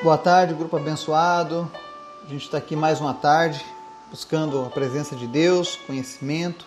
Boa tarde, grupo abençoado. A gente está aqui mais uma tarde buscando a presença de Deus, conhecimento.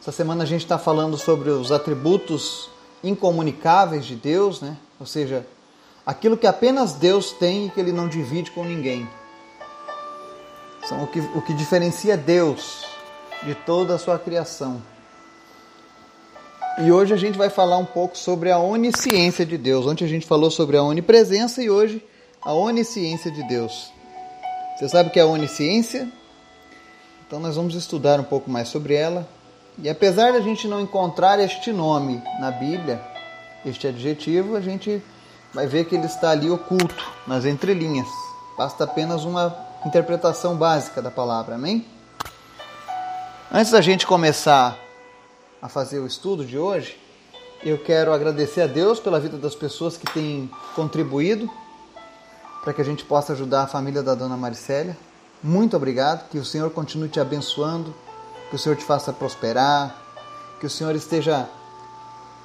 Essa semana a gente está falando sobre os atributos incomunicáveis de Deus, né? Ou seja, aquilo que apenas Deus tem e que Ele não divide com ninguém. São o que, o que diferencia Deus de toda a sua criação. E hoje a gente vai falar um pouco sobre a onisciência de Deus. Ontem a gente falou sobre a onipresença e hoje a onisciência de Deus. Você sabe o que é a onisciência? Então nós vamos estudar um pouco mais sobre ela. E apesar de a gente não encontrar este nome na Bíblia, este adjetivo, a gente vai ver que ele está ali oculto, nas entrelinhas. Basta apenas uma interpretação básica da palavra, amém? Antes da gente começar a fazer o estudo de hoje, eu quero agradecer a Deus pela vida das pessoas que têm contribuído para que a gente possa ajudar a família da dona Maricélia. Muito obrigado, que o Senhor continue te abençoando, que o Senhor te faça prosperar, que o Senhor esteja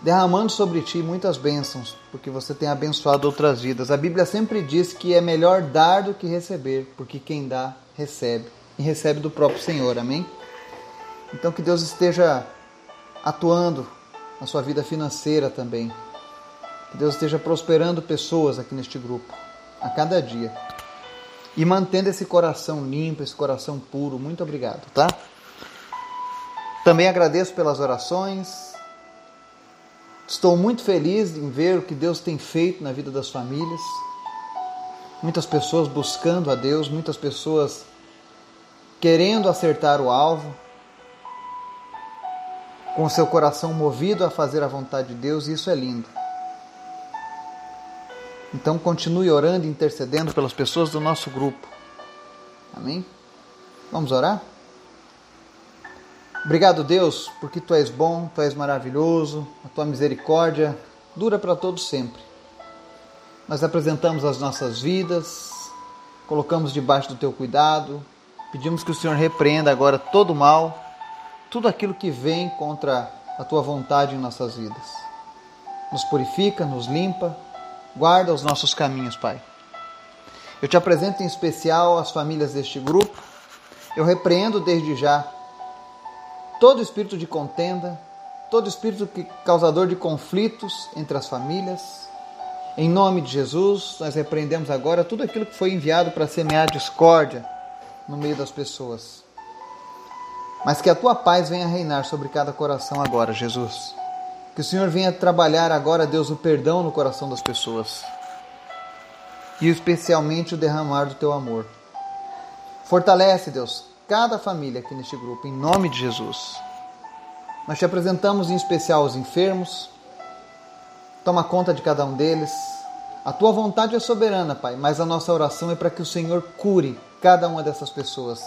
derramando sobre ti muitas bênçãos, porque você tem abençoado outras vidas. A Bíblia sempre diz que é melhor dar do que receber, porque quem dá, recebe. E recebe do próprio Senhor, amém? Então que Deus esteja atuando na sua vida financeira também. Que Deus esteja prosperando pessoas aqui neste grupo a cada dia. E mantendo esse coração limpo, esse coração puro. Muito obrigado, tá? Também agradeço pelas orações. Estou muito feliz em ver o que Deus tem feito na vida das famílias. Muitas pessoas buscando a Deus, muitas pessoas querendo acertar o alvo, com seu coração movido a fazer a vontade de Deus, e isso é lindo. Então continue orando e intercedendo pelas pessoas do nosso grupo. Amém? Vamos orar? Obrigado, Deus, porque tu és bom, tu és maravilhoso, a tua misericórdia dura para todos sempre. Nós apresentamos as nossas vidas, colocamos debaixo do teu cuidado, pedimos que o Senhor repreenda agora todo o mal, tudo aquilo que vem contra a tua vontade em nossas vidas. Nos purifica, nos limpa Guarda os nossos caminhos, Pai. Eu te apresento em especial as famílias deste grupo. Eu repreendo desde já todo espírito de contenda, todo espírito causador de conflitos entre as famílias. Em nome de Jesus, nós repreendemos agora tudo aquilo que foi enviado para semear discórdia no meio das pessoas. Mas que a tua paz venha reinar sobre cada coração agora, Jesus. Que o Senhor venha trabalhar agora, Deus, o perdão no coração das pessoas. E especialmente o derramar do teu amor. Fortalece, Deus, cada família aqui neste grupo, em nome de Jesus. Nós te apresentamos em especial os enfermos. Toma conta de cada um deles. A tua vontade é soberana, Pai, mas a nossa oração é para que o Senhor cure cada uma dessas pessoas.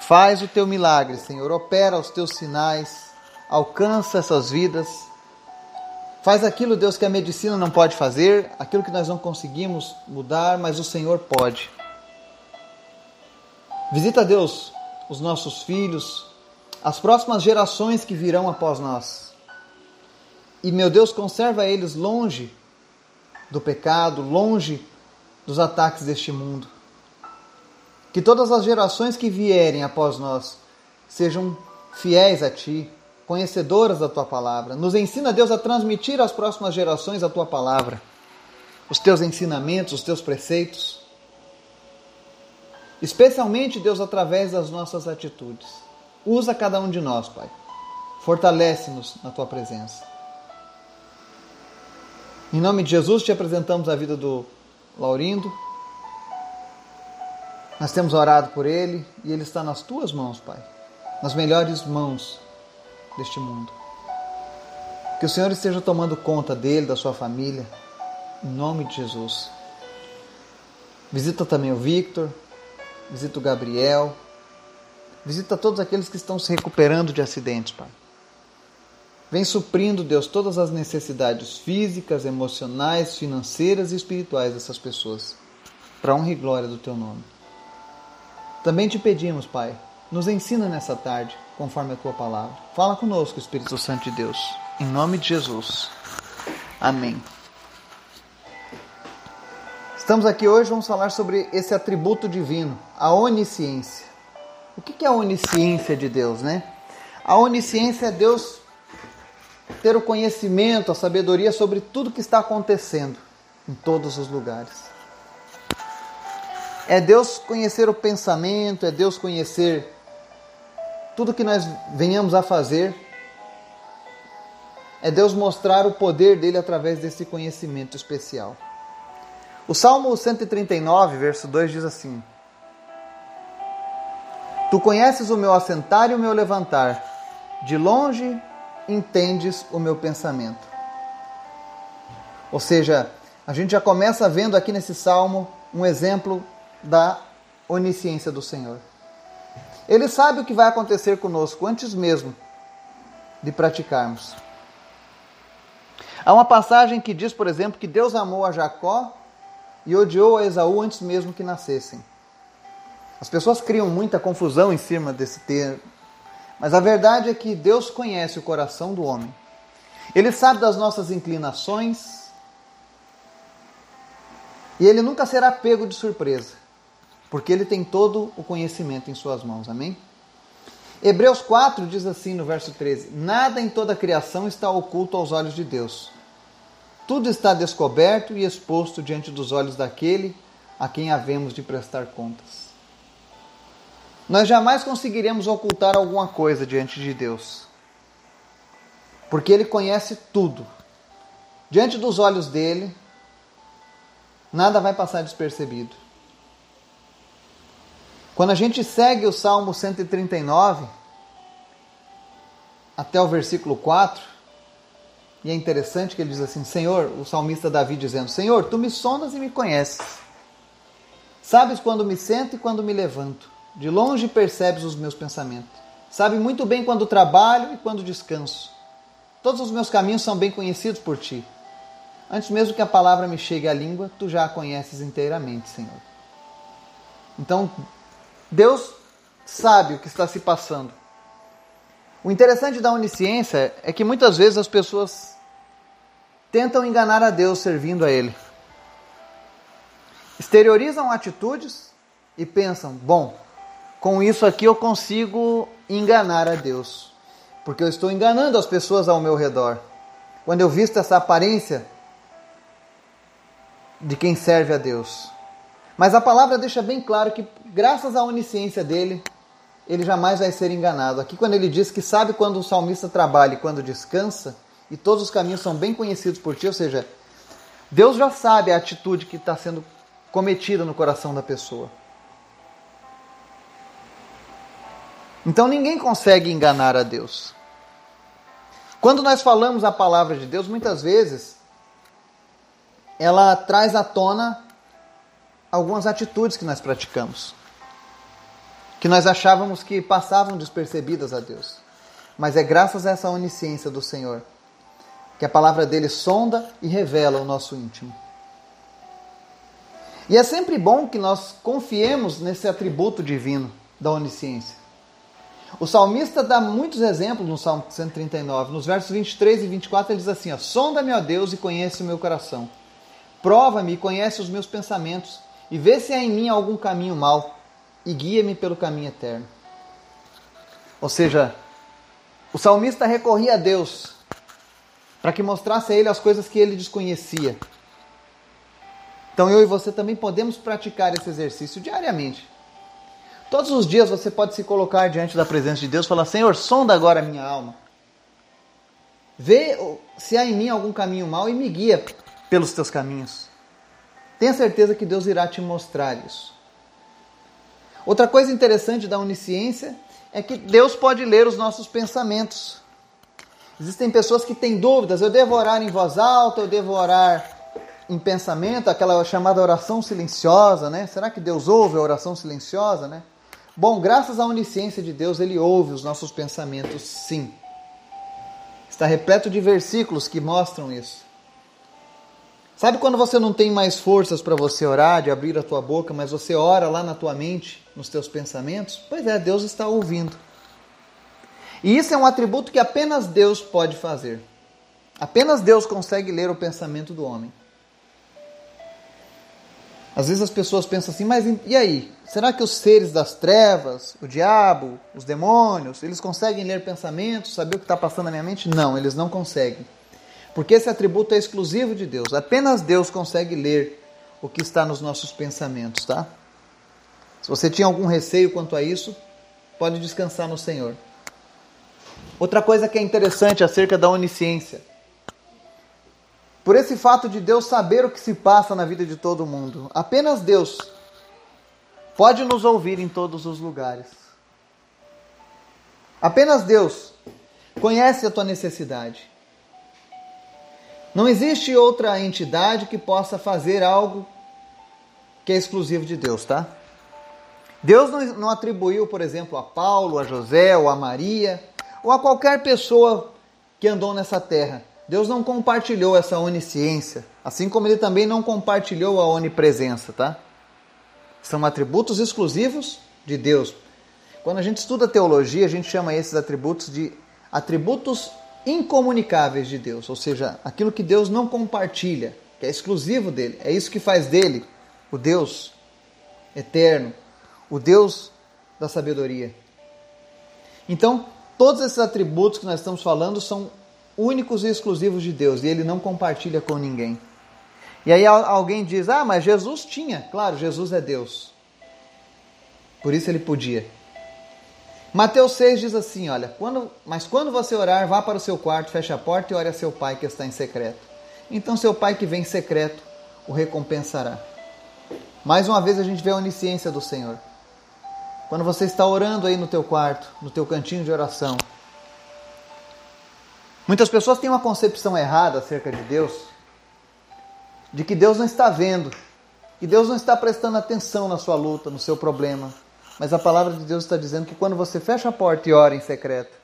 Faz o teu milagre, Senhor. Opera os teus sinais. Alcança essas vidas Faz aquilo, Deus, que a medicina não pode fazer, aquilo que nós não conseguimos mudar, mas o Senhor pode. Visita, Deus, os nossos filhos, as próximas gerações que virão após nós. E, meu Deus, conserva eles longe do pecado, longe dos ataques deste mundo. Que todas as gerações que vierem após nós sejam fiéis a Ti, conhecedoras da tua palavra. Nos ensina, Deus, a transmitir às próximas gerações a tua palavra, os teus ensinamentos, os teus preceitos. Especialmente, Deus, através das nossas atitudes. Usa cada um de nós, Pai. Fortalece-nos na tua presença. Em nome de Jesus, te apresentamos a vida do Laurindo. Nós temos orado por ele e ele está nas tuas mãos, Pai. Nas melhores mãos deste mundo. Que o Senhor esteja tomando conta dele, da sua família, em nome de Jesus. Visita também o Victor, visita o Gabriel, visita todos aqueles que estão se recuperando de acidentes, Pai. Vem suprindo, Deus, todas as necessidades físicas, emocionais, financeiras e espirituais dessas pessoas, para honra e glória do Teu nome. Também te pedimos, Pai, nos ensina nessa tarde, conforme a tua palavra. Fala conosco, Espírito Santo de Deus. Em nome de Jesus. Amém. Estamos aqui hoje, vamos falar sobre esse atributo divino, a onisciência. O que é a onisciência de Deus, né? A onisciência é Deus ter o conhecimento, a sabedoria sobre tudo que está acontecendo em todos os lugares. É Deus conhecer o pensamento, é Deus conhecer tudo que nós venhamos a fazer. É Deus mostrar o poder dele através desse conhecimento especial. O Salmo 139, verso 2 diz assim: Tu conheces o meu assentar e o meu levantar, de longe entendes o meu pensamento. Ou seja, a gente já começa vendo aqui nesse salmo um exemplo da onisciência do Senhor. Ele sabe o que vai acontecer conosco antes mesmo de praticarmos. Há uma passagem que diz, por exemplo, que Deus amou a Jacó e odiou a Esaú antes mesmo que nascessem. As pessoas criam muita confusão em cima desse termo, mas a verdade é que Deus conhece o coração do homem. Ele sabe das nossas inclinações e ele nunca será pego de surpresa, porque ele tem todo o conhecimento em suas mãos. Amém? Hebreus 4 diz assim no verso 13: Nada em toda a criação está oculto aos olhos de Deus tudo está descoberto e exposto diante dos olhos daquele a quem havemos de prestar contas. Nós jamais conseguiremos ocultar alguma coisa diante de Deus, porque Ele conhece tudo. Diante dos olhos dele, nada vai passar despercebido. Quando a gente segue o Salmo 139, até o versículo 4, e é interessante que ele diz assim: Senhor, o salmista Davi dizendo: Senhor, tu me sondas e me conheces. Sabes quando me sento e quando me levanto. De longe percebes os meus pensamentos. Sabe muito bem quando trabalho e quando descanso. Todos os meus caminhos são bem conhecidos por ti. Antes mesmo que a palavra me chegue à língua, tu já a conheces inteiramente, Senhor. Então, Deus sabe o que está se passando. O interessante da onisciência é que muitas vezes as pessoas tentam enganar a Deus servindo a Ele. Exteriorizam atitudes e pensam: bom, com isso aqui eu consigo enganar a Deus, porque eu estou enganando as pessoas ao meu redor. Quando eu visto essa aparência de quem serve a Deus. Mas a palavra deixa bem claro que, graças à onisciência dele, ele jamais vai ser enganado. Aqui, quando ele diz que sabe quando o salmista trabalha e quando descansa, e todos os caminhos são bem conhecidos por ti, ou seja, Deus já sabe a atitude que está sendo cometida no coração da pessoa. Então ninguém consegue enganar a Deus. Quando nós falamos a palavra de Deus, muitas vezes ela traz à tona algumas atitudes que nós praticamos que nós achávamos que passavam despercebidas a Deus. Mas é graças a essa onisciência do Senhor que a palavra dele sonda e revela o nosso íntimo. E é sempre bom que nós confiemos nesse atributo divino da onisciência. O salmista dá muitos exemplos no Salmo 139. Nos versos 23 e 24 ele diz assim: Sonda-me, ó Deus, e conhece o meu coração. Prova-me e conhece os meus pensamentos, e vê se há em mim algum caminho mau e guia-me pelo caminho eterno. Ou seja, o salmista recorria a Deus para que mostrasse a ele as coisas que ele desconhecia. Então eu e você também podemos praticar esse exercício diariamente. Todos os dias você pode se colocar diante da presença de Deus e falar: Senhor, sonda agora a minha alma. Vê se há em mim algum caminho mau e me guia pelos teus caminhos. Tenha certeza que Deus irá te mostrar isso. Outra coisa interessante da onisciência é que Deus pode ler os nossos pensamentos. Existem pessoas que têm dúvidas: eu devo orar em voz alta, eu devo orar em pensamento, aquela chamada oração silenciosa, né? Será que Deus ouve a oração silenciosa, né? Bom, graças à onisciência de Deus, ele ouve os nossos pensamentos, sim. Está repleto de versículos que mostram isso. Sabe quando você não tem mais forças para você orar, de abrir a tua boca, mas você ora lá na tua mente, nos teus pensamentos? Pois é, Deus está ouvindo. E isso é um atributo que apenas Deus pode fazer. Apenas Deus consegue ler o pensamento do homem. Às vezes as pessoas pensam assim, mas e aí? Será que os seres das trevas, o diabo, os demônios, eles conseguem ler pensamentos, saber o que está passando na minha mente? Não, eles não conseguem. Porque esse atributo é exclusivo de Deus. Apenas Deus consegue ler o que está nos nossos pensamentos, tá? Se você tinha algum receio quanto a isso, pode descansar no Senhor. Outra coisa que é interessante acerca da onisciência. Por esse fato de Deus saber o que se passa na vida de todo mundo, apenas Deus pode nos ouvir em todos os lugares. Apenas Deus conhece a tua necessidade. Não existe outra entidade que possa fazer algo que é exclusivo de Deus, tá? Deus não, atribuiu, por exemplo, a Paulo, a José ou a Maria, ou a qualquer pessoa que andou nessa terra. Deus não compartilhou essa onisciência, assim como ele também não compartilhou a onipresença, tá? São atributos exclusivos de Deus. Quando a gente estuda teologia, a gente chama esses atributos de atributos incomunicáveis de Deus, ou seja, aquilo que Deus não compartilha, que é exclusivo dele. É isso que faz dele o Deus eterno, o Deus da sabedoria. Então, todos esses atributos que nós estamos falando são únicos e exclusivos de Deus e ele não compartilha com ninguém. E aí alguém diz: Ah, mas Jesus tinha. Claro, Jesus é Deus. Por isso ele podia. Mateus 6 diz assim: Olha, quando, mas quando você orar, vá para o seu quarto, feche a porta e ore a seu pai que está em secreto. Então seu pai que vem em secreto o recompensará. Mais uma vez a gente vê a onisciência do Senhor. Quando você está orando aí no teu quarto, no teu cantinho de oração. Muitas pessoas têm uma concepção errada acerca de Deus, de que Deus não está vendo, que Deus não está prestando atenção na sua luta, no seu problema. Mas a palavra de Deus está dizendo que quando você fecha a porta e ora em secreto,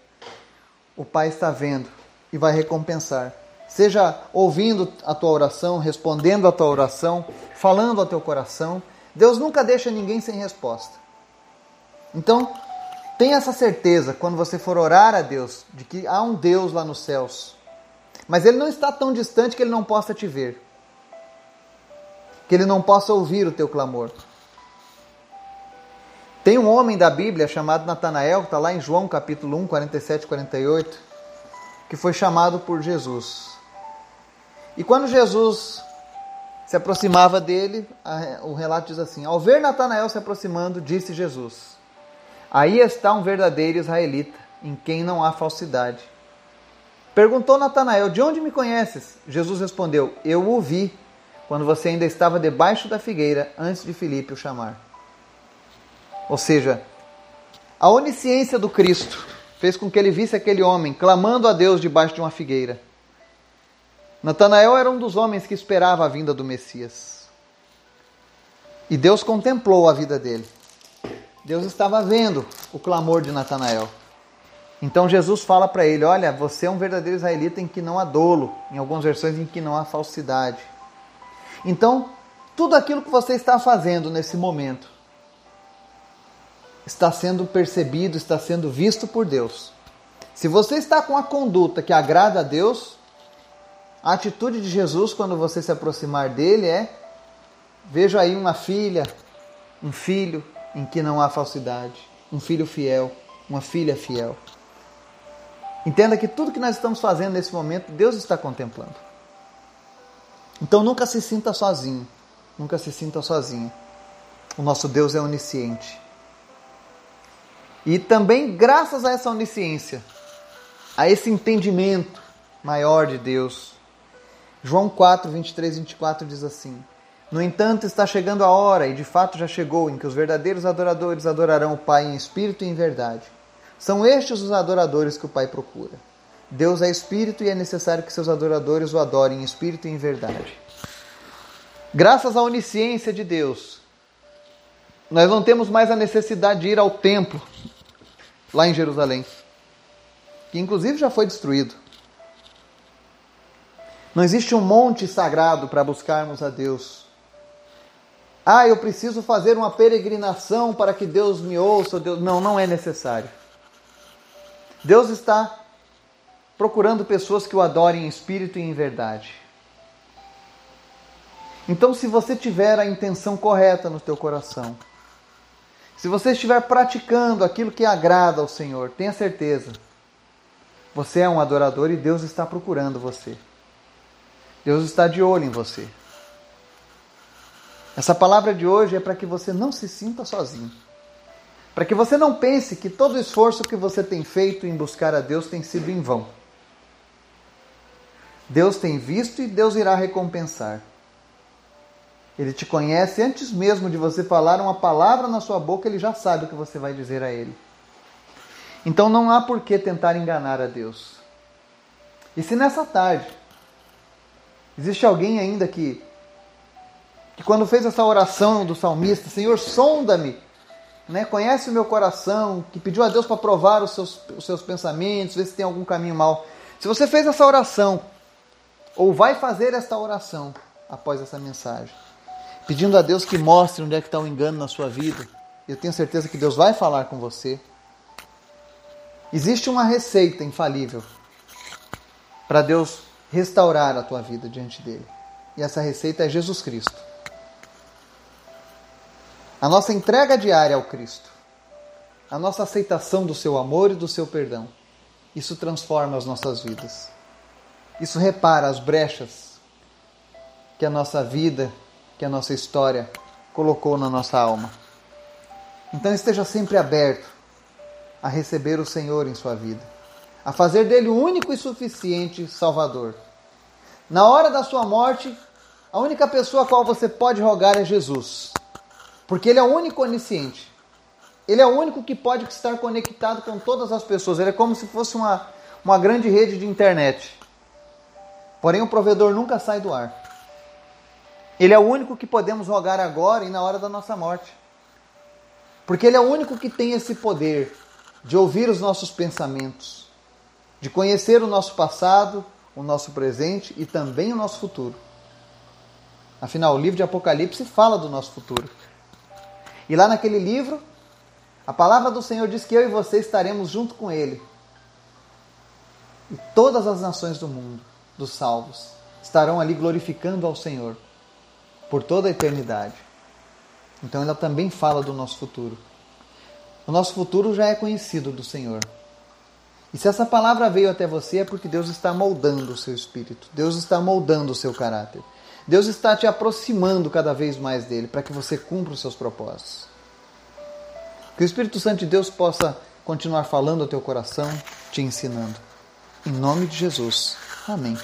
o Pai está vendo e vai recompensar. Seja ouvindo a tua oração, respondendo a tua oração, falando ao teu coração. Deus nunca deixa ninguém sem resposta. Então, tenha essa certeza quando você for orar a Deus, de que há um Deus lá nos céus. Mas ele não está tão distante que ele não possa te ver. Que ele não possa ouvir o teu clamor. Tem um homem da Bíblia chamado Natanael, que está lá em João capítulo 1, 47 e 48, que foi chamado por Jesus. E quando Jesus se aproximava dele, o relato diz assim: Ao ver Natanael se aproximando, disse Jesus: Aí está um verdadeiro israelita, em quem não há falsidade. Perguntou Natanael: De onde me conheces? Jesus respondeu: Eu o vi quando você ainda estava debaixo da figueira, antes de Filipe o chamar. Ou seja, a onisciência do Cristo fez com que ele visse aquele homem clamando a Deus debaixo de uma figueira. Natanael era um dos homens que esperava a vinda do Messias. E Deus contemplou a vida dele. Deus estava vendo o clamor de Natanael. Então Jesus fala para ele: Olha, você é um verdadeiro israelita em que não há dolo, em algumas versões em que não há falsidade. Então, tudo aquilo que você está fazendo nesse momento está sendo percebido, está sendo visto por Deus. Se você está com a conduta que agrada a Deus, a atitude de Jesus quando você se aproximar dele é: vejo aí uma filha, um filho, em que não há falsidade, um filho fiel, uma filha fiel. Entenda que tudo que nós estamos fazendo nesse momento, Deus está contemplando. Então nunca se sinta sozinho, nunca se sinta sozinho. O nosso Deus é onisciente. E também, graças a essa onisciência, a esse entendimento maior de Deus, João 4, 23 e 24 diz assim: no entanto, está chegando a hora, e de fato já chegou, em que os verdadeiros adoradores adorarão o Pai em espírito e em verdade. São estes os adoradores que o Pai procura. Deus é espírito e é necessário que seus adoradores o adorem em espírito e em verdade. Graças à onisciência de Deus, nós não temos mais a necessidade de ir ao templo lá em Jerusalém, que inclusive já foi destruído. Não existe um monte sagrado para buscarmos a Deus. Ah, eu preciso fazer uma peregrinação para que Deus me ouça. Deus... Não, não é necessário. Deus está procurando pessoas que o adorem em espírito e em verdade. Então, se você tiver a intenção correta no teu coração, se você estiver praticando aquilo que agrada ao Senhor, tenha certeza, você é um adorador e Deus está procurando você. Deus está de olho em você. Essa palavra de hoje é para que você não se sinta sozinho. Para que você não pense que todo o esforço que você tem feito em buscar a Deus tem sido em vão. Deus tem visto e Deus irá recompensar. Ele te conhece antes mesmo de você falar uma palavra na sua boca, ele já sabe o que você vai dizer a ele. Então não há por que tentar enganar a Deus. E se nessa tarde existe alguém ainda que que quando fez essa oração do salmista, Senhor, sonda-me, né? conhece o meu coração, que pediu a Deus para provar os seus, os seus pensamentos, ver se tem algum caminho mal. Se você fez essa oração, ou vai fazer esta oração após essa mensagem, pedindo a Deus que mostre onde é que está o engano na sua vida. Eu tenho certeza que Deus vai falar com você. Existe uma receita infalível para Deus restaurar a tua vida diante dele. E essa receita é Jesus Cristo. A nossa entrega diária ao Cristo, a nossa aceitação do seu amor e do seu perdão, isso transforma as nossas vidas. Isso repara as brechas que a nossa vida que a nossa história colocou na nossa alma. Então esteja sempre aberto a receber o Senhor em sua vida, a fazer dele o único e suficiente Salvador. Na hora da sua morte, a única pessoa a qual você pode rogar é Jesus, porque ele é o único onisciente. Ele é o único que pode estar conectado com todas as pessoas. Ele é como se fosse uma, uma grande rede de internet. Porém, o provedor nunca sai do ar. Ele é o único que podemos rogar agora e na hora da nossa morte. Porque Ele é o único que tem esse poder de ouvir os nossos pensamentos, de conhecer o nosso passado, o nosso presente e também o nosso futuro. Afinal, o livro de Apocalipse fala do nosso futuro. E lá naquele livro, a palavra do Senhor diz que eu e você estaremos junto com Ele. E todas as nações do mundo, dos salvos, estarão ali glorificando ao Senhor por toda a eternidade. Então ela também fala do nosso futuro. O nosso futuro já é conhecido do Senhor. E se essa palavra veio até você é porque Deus está moldando o seu espírito, Deus está moldando o seu caráter. Deus está te aproximando cada vez mais dele para que você cumpra os seus propósitos. Que o Espírito Santo de Deus possa continuar falando ao teu coração, te ensinando. Em nome de Jesus. Amém.